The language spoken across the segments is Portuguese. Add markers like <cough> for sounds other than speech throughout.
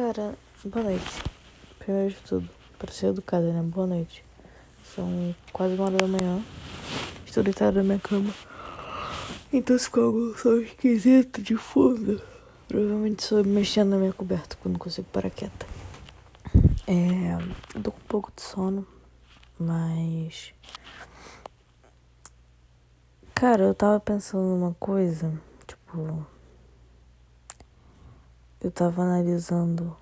Cara, boa noite. Primeiro de tudo, para ser educada, né? Boa noite. São quase uma hora da manhã. Estou deitada na minha cama. Então se ficou algum som esquisito de fundo, provavelmente sou mexendo na minha coberta quando consigo parar quieta. É. Eu tô com um pouco de sono, mas. Cara, eu tava pensando numa coisa, tipo. Eu tava analisando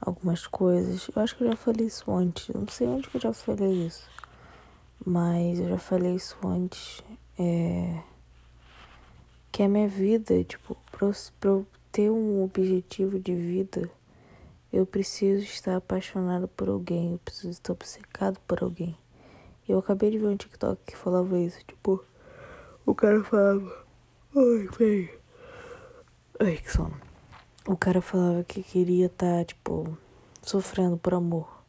algumas coisas. Eu acho que eu já falei isso antes. Não sei onde que eu já falei isso. Mas eu já falei isso antes. É... Que a minha vida, tipo, pra pra eu ter um objetivo de vida, eu preciso estar apaixonado por alguém. Eu preciso estar obcecado por alguém. Eu acabei de ver um TikTok que falava isso. Tipo, o cara falava. Ai, velho. Ai, que sono. O cara falava que queria estar, tá, tipo, sofrendo por amor.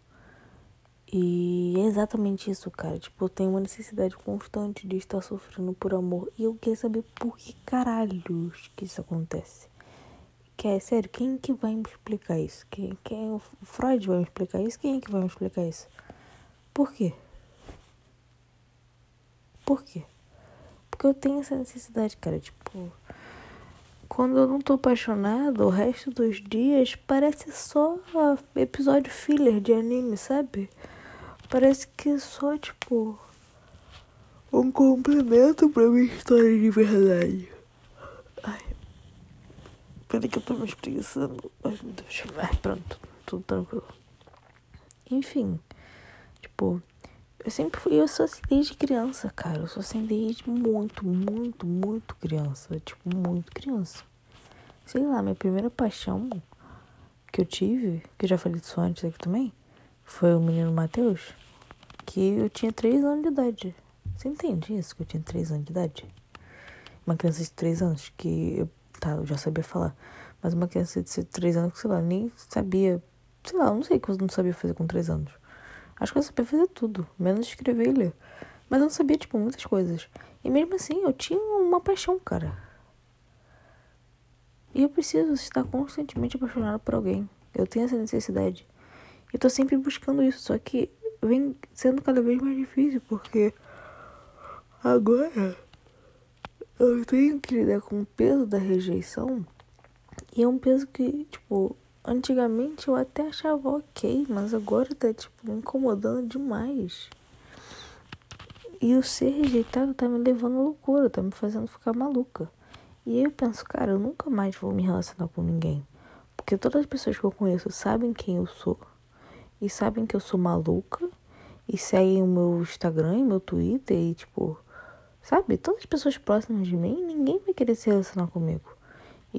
E é exatamente isso, cara. Tipo, eu tenho uma necessidade constante de estar sofrendo por amor. E eu queria saber por que caralhos que isso acontece. Que é sério, quem que vai me explicar isso? Quem, quem, o Freud vai me explicar isso? Quem é que vai me explicar isso? Por quê? Por quê? Porque eu tenho essa necessidade, cara. Tipo, quando eu não tô apaixonado, o resto dos dias parece só episódio filler de anime, sabe? Parece que é só, tipo, um complemento pra minha história de verdade. Ai. Peraí que eu tô me espreguiçando. Ai, meu Deus. Ai, pronto. Tudo tranquilo. Enfim. Tipo, eu sempre fui, eu sou assim desde criança, cara. Eu sou assim desde muito, muito, muito criança. Tipo, muito criança. Sei lá, minha primeira paixão que eu tive, que eu já falei disso antes aqui também, foi o menino Matheus, que eu tinha 3 anos de idade. Você entende isso? Que eu tinha 3 anos de idade? Uma criança de 3 anos, que eu, tá, eu já sabia falar. Mas uma criança de 3 anos que, sei lá, nem sabia. Sei lá, não sei o que eu não sabia fazer com 3 anos. Acho que eu sabia fazer tudo, menos escrever e ler. Mas eu não sabia, tipo, muitas coisas. E mesmo assim, eu tinha uma paixão, cara. E eu preciso estar constantemente apaixonado por alguém. Eu tenho essa necessidade. Eu tô sempre buscando isso, só que vem sendo cada vez mais difícil, porque agora eu tenho que lidar com o peso da rejeição. E é um peso que, tipo, Antigamente eu até achava ok, mas agora tá, tipo, me incomodando demais. E o ser rejeitado tá me levando à loucura, tá me fazendo ficar maluca. E aí eu penso, cara, eu nunca mais vou me relacionar com ninguém. Porque todas as pessoas que eu conheço sabem quem eu sou. E sabem que eu sou maluca. E seguem o meu Instagram e meu Twitter. E tipo, sabe? Todas as pessoas próximas de mim, ninguém vai querer se relacionar comigo.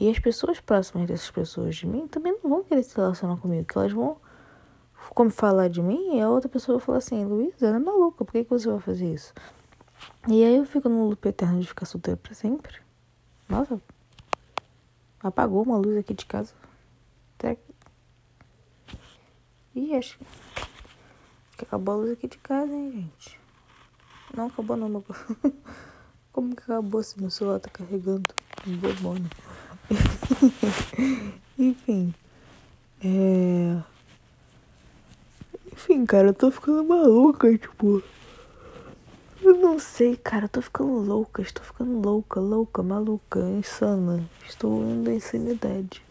E as pessoas próximas dessas pessoas de mim também não vão querer se relacionar comigo, que elas vão, como falar de mim, e a outra pessoa vai falar assim, Luísa, ela é maluca, por que, que você vai fazer isso? E aí eu fico no loop eterno de ficar solteira pra sempre. Nossa, apagou uma luz aqui de casa. Até... Ih, acho que acabou a luz aqui de casa, hein, gente. Não acabou não, meu... <laughs> Como que acabou se meu celular tá carregando? Um demônio. <laughs> Enfim. É. Enfim, cara, eu tô ficando maluca, tipo. Eu não sei, cara, eu tô ficando louca, estou ficando louca, louca, maluca, insana. Estou indo à insanidade.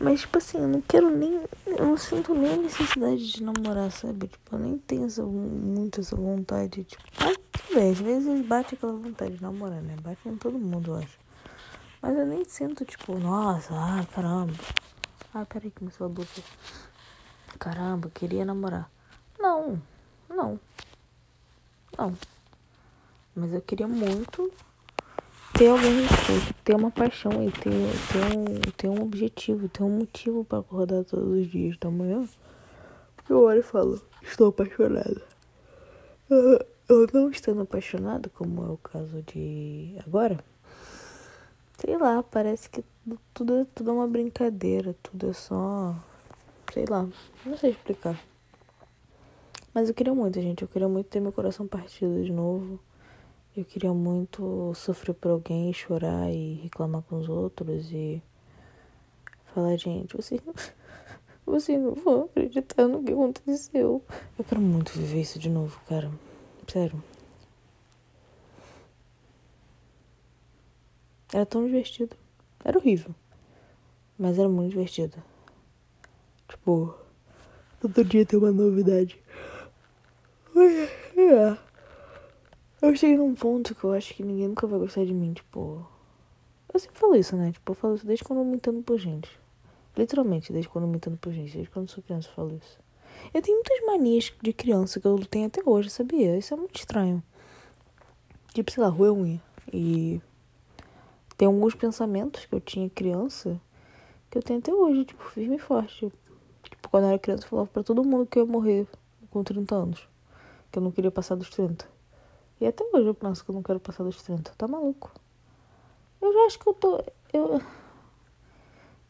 Mas, tipo assim, eu não quero nem. Eu não sinto nem a necessidade de namorar, sabe? Tipo, eu nem tenho essa, muito essa vontade. Tipo, às vezes bate aquela vontade de namorar, né? Bate em todo mundo, eu acho. Mas eu nem sinto, tipo, nossa, ah, caramba. Ah, peraí, começou a boca. Caramba, queria namorar. Não, não. Não. Mas eu queria muito ter alguém respeito, ter uma paixão e ter, ter, um, ter um objetivo, ter um motivo para acordar todos os dias da manhã. Eu olho e falo, estou apaixonada. Eu não estando apaixonada, como é o caso de agora, Sei lá, parece que tudo, tudo é uma brincadeira, tudo é só. Sei lá, não sei explicar. Mas eu queria muito, gente. Eu queria muito ter meu coração partido de novo. Eu queria muito sofrer por alguém, chorar e reclamar com os outros e Falar, gente, vocês não, <laughs> vocês não vão acreditar no que aconteceu. Eu quero muito viver isso de novo, cara. Sério. Era tão divertido. Era horrível. Mas era muito divertido. Tipo, todo dia tem uma novidade. Eu cheguei num ponto que eu acho que ninguém nunca vai gostar de mim, tipo. Eu sempre falo isso, né? Tipo, eu falo isso desde quando eu me entendo por gente. Literalmente, desde quando eu me entendo por gente. Desde quando eu sou criança eu falo isso. Eu tenho muitas manias de criança que eu tenho até hoje, sabia? Isso é muito estranho. Tipo, sei lá, é unha. E tem alguns pensamentos que eu tinha criança que eu tenho até hoje, tipo, firme e forte. Tipo, quando eu era criança, eu falava pra todo mundo que eu ia morrer com 30 anos. Que eu não queria passar dos 30. E até hoje eu penso que eu não quero passar dos 30. Tá maluco? Eu já acho que eu tô. Eu,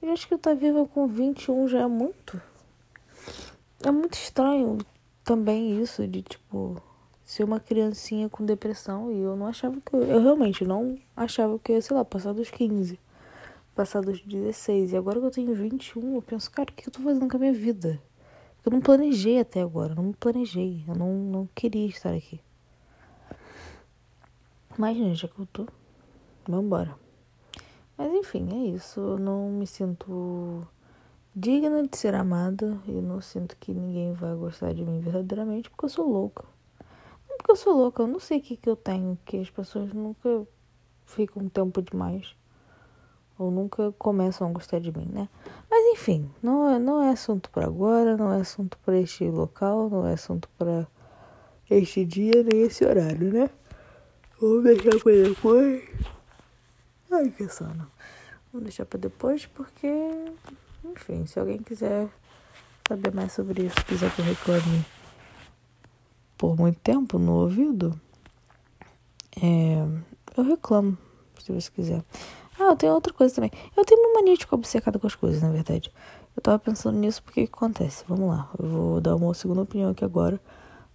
eu acho que eu tá viva com 21 já é muito. É muito estranho também isso de tipo ser uma criancinha com depressão e eu não achava que eu, eu realmente não achava que eu ia, sei lá, passar dos 15, passar dos 16. E agora que eu tenho 21, eu penso, cara, o que eu tô fazendo com a minha vida? Eu não planejei até agora, não me planejei, eu não, não queria estar aqui. Mas, gente, já que eu tô, vamos embora. Mas enfim, é isso. Eu não me sinto digna de ser amada. Eu não sinto que ninguém vai gostar de mim verdadeiramente porque eu sou louca. Porque eu sou louca, eu não sei o que, que eu tenho, que as pessoas nunca ficam tempo demais. Ou nunca começam a gostar de mim, né? Mas enfim, não é, não é assunto para agora, não é assunto para este local, não é assunto para este dia nem esse horário, né? Vamos deixar pra depois. Ai, que sono. Vamos deixar pra depois porque, enfim, se alguém quiser saber mais sobre isso, quiser que eu reclame por muito tempo no ouvido, é, eu reclamo, se você quiser. Ah, eu tenho outra coisa também. Eu tenho uma mania de ficar obcecada com as coisas, na verdade. Eu tava pensando nisso porque que acontece? Vamos lá, eu vou dar uma segunda opinião aqui agora.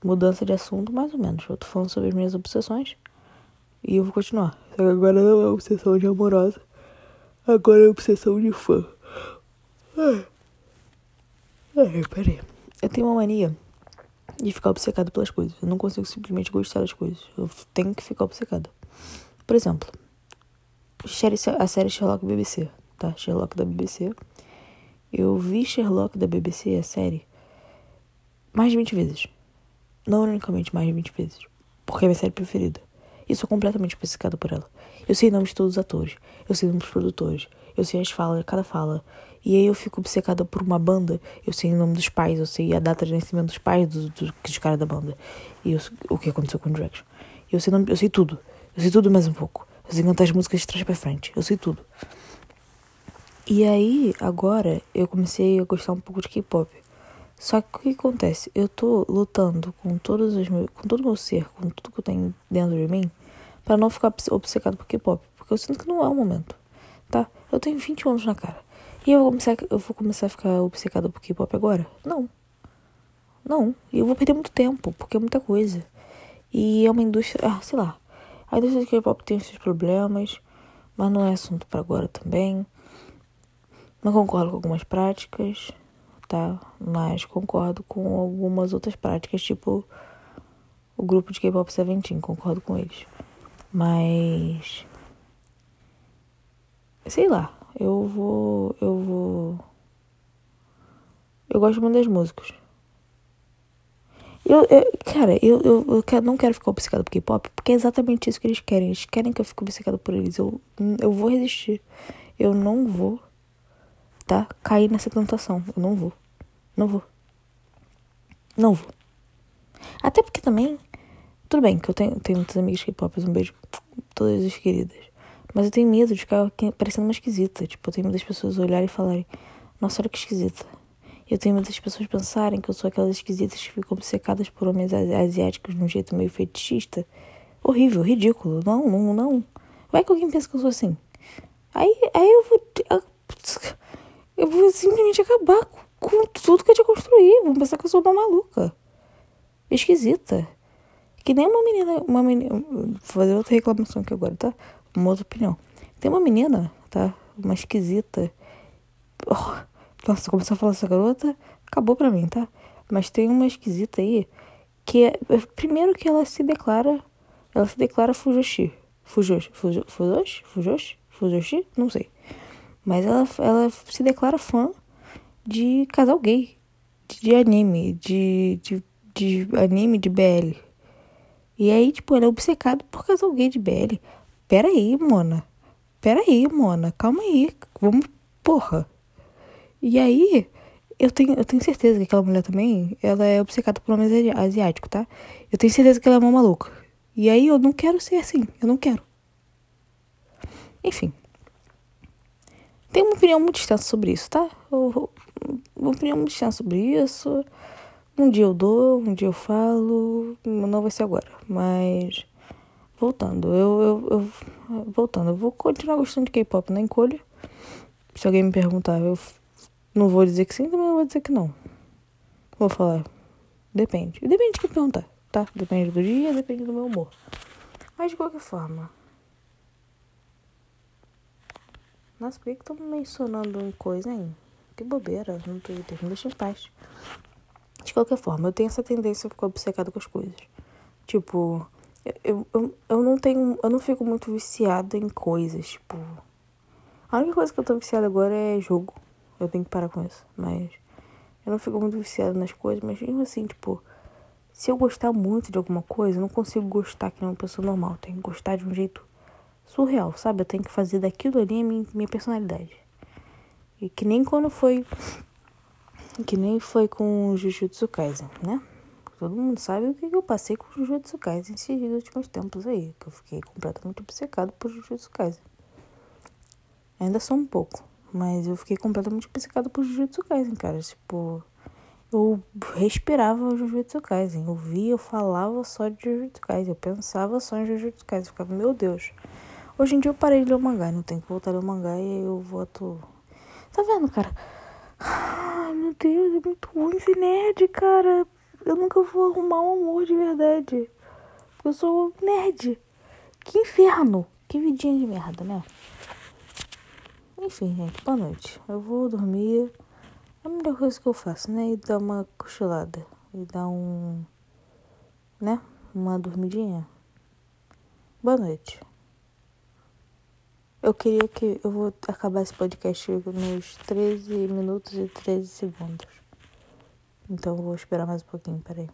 Mudança de assunto, mais ou menos. Eu tô falando sobre as minhas obsessões. E eu vou continuar. Só que agora não é obsessão de amorosa. Agora é obsessão de fã. Ai, ai peraí. Eu tenho uma mania de ficar obcecado pelas coisas. Eu não consigo simplesmente gostar das coisas. Eu tenho que ficar obcecada. Por exemplo, a série Sherlock BBC, tá? Sherlock da BBC. Eu vi Sherlock da BBC, a série, mais de 20 vezes. Não unicamente mais de 20 vezes. Porque é minha série preferida. E sou completamente obcecada por ela. Eu sei nomes de todos os atores, eu sei nomes dos produtores, eu sei as falas, cada fala. E aí eu fico obcecada por uma banda, eu sei o nome dos pais, eu sei a data de nascimento dos pais dos, dos, caras da banda. E eu, o que aconteceu com o Direction. Eu sei, nome, eu sei tudo. Eu sei tudo mais um pouco. Eu sei cantar as músicas de trás pra frente. Eu sei tudo. E aí, agora, eu comecei a gostar um pouco de K-pop. Só que o que acontece? Eu tô lutando com todos os meus, com todo o meu ser, com tudo que eu tenho dentro de mim, para não ficar obcecado por K-pop, porque eu sinto que não é o momento, tá? Eu tenho 21 anos na cara. E eu vou começar, eu vou começar a ficar obcecado por K-pop agora? Não. Não. E eu vou perder muito tempo, porque é muita coisa. E é uma indústria, ah, sei lá. A indústria de K-pop tem seus problemas, mas não é assunto para agora também. Não concordo com algumas práticas tá? Mas concordo com algumas outras práticas, tipo o grupo de K-pop Seventeen, concordo com eles. Mas sei lá, eu vou eu vou eu gosto muito das músicas. Eu, eu, cara, eu, eu, eu quero, não quero ficar obcecado por K-pop, porque é exatamente isso que eles querem. Eles querem que eu fique obcecado por eles. Eu, eu vou resistir. Eu não vou, tá? Cair nessa tentação. Eu não vou. Não vou. Não vou. Até porque também. Tudo bem que eu tenho, tenho muitas amigas K-pop, um beijo todas as queridas. Mas eu tenho medo de ficar parecendo uma esquisita. Tipo, eu tenho medo das pessoas olharem e falarem: Nossa, olha que esquisita. Eu tenho medo das pessoas pensarem que eu sou aquelas esquisitas que ficam obcecadas por homens asiáticos de um jeito meio fetichista. Horrível, ridículo. Não, não, não. Vai que alguém pensa que eu sou assim. Aí, aí eu vou. Eu vou simplesmente acabar com tudo que eu tinha construído. Vão pensar que eu sou uma maluca. Esquisita. Que nem uma menina. Uma menina. Vou fazer outra reclamação aqui agora, tá? Uma outra opinião. Tem uma menina, tá? Uma esquisita. Oh, nossa, começou a falar essa garota, acabou pra mim, tá? Mas tem uma esquisita aí que é. Primeiro que ela se declara. Ela se declara Fujoshi. Fujoshi? Fujoshi? Fujoshi? Fujoshi? Não sei. Mas ela, ela se declara fã de casal gay. De, de anime. De, de, de anime de BL. E aí, tipo, ela é obcecada por casal gay de BL. Pera aí, Mona. Pera aí, Mona. Calma aí. Vamos. Porra. E aí, eu tenho, eu tenho certeza que aquela mulher também, ela é obcecada por homens asiático, tá? Eu tenho certeza que ela é uma maluca. E aí eu não quero ser assim. Eu não quero. Enfim. Tenho uma opinião muito extensa sobre isso, tá? Eu, uma opinião muito extensa sobre isso. Um dia eu dou, um dia eu falo, não vai ser agora, mas voltando, eu, eu, eu voltando, eu vou continuar gostando de K-pop na encolha. Se alguém me perguntar, eu não vou dizer que sim, também não vou dizer que não. Vou falar, depende. Depende de quem perguntar, tá? Depende do dia, depende do meu humor. Mas de qualquer forma. Nossa, por que que tô mencionando coisa, hein? Que bobeira no Twitter, me deixa em paz. De qualquer forma, eu tenho essa tendência a ficar obcecada com as coisas. Tipo, eu, eu, eu não tenho. Eu não fico muito viciada em coisas, tipo. A única coisa que eu tô viciada agora é jogo. Eu tenho que parar com isso. Mas eu não fico muito viciada nas coisas, mas mesmo assim, tipo, se eu gostar muito de alguma coisa, eu não consigo gostar que nem uma pessoa normal. Eu tenho que gostar de um jeito surreal, sabe? Eu tenho que fazer daquilo ali a minha, minha personalidade. E que nem quando foi que nem foi com o Jujutsu Kaisen, né? Todo mundo sabe o que eu passei com o Jujutsu Kaisen esses últimos tempos aí. Que eu fiquei completamente obcecado por Jujutsu Kaisen. Ainda sou um pouco. Mas eu fiquei completamente obcecado por Jujutsu Kaisen, cara. Tipo, eu respirava Jujutsu Kaisen. Eu via, eu falava só de Jujutsu Kaisen. Eu pensava só em Jujutsu Kaisen. Eu ficava, meu Deus. Hoje em dia eu parei de ler o mangá. Não tenho que voltar a ler o mangá e eu volto. Tá vendo, cara? Ai, meu Deus, é muito ruim ser nerd, cara. Eu nunca vou arrumar um amor de verdade. Eu sou nerd. Que inferno. Que vidinha de merda, né? Enfim, gente, boa noite. Eu vou dormir. É a melhor coisa que eu faço, né? E dar uma cochilada. E dar um. Né? Uma dormidinha. Boa noite. Eu queria que. Eu vou acabar esse podcast nos 13 minutos e 13 segundos. Então eu vou esperar mais um pouquinho, peraí.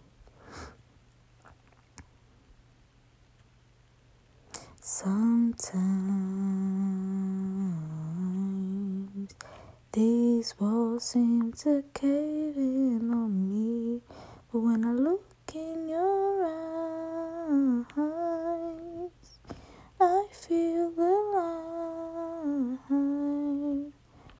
Sometimes these walls seem to cave in on me, but when I look in your eyes, I feel alive.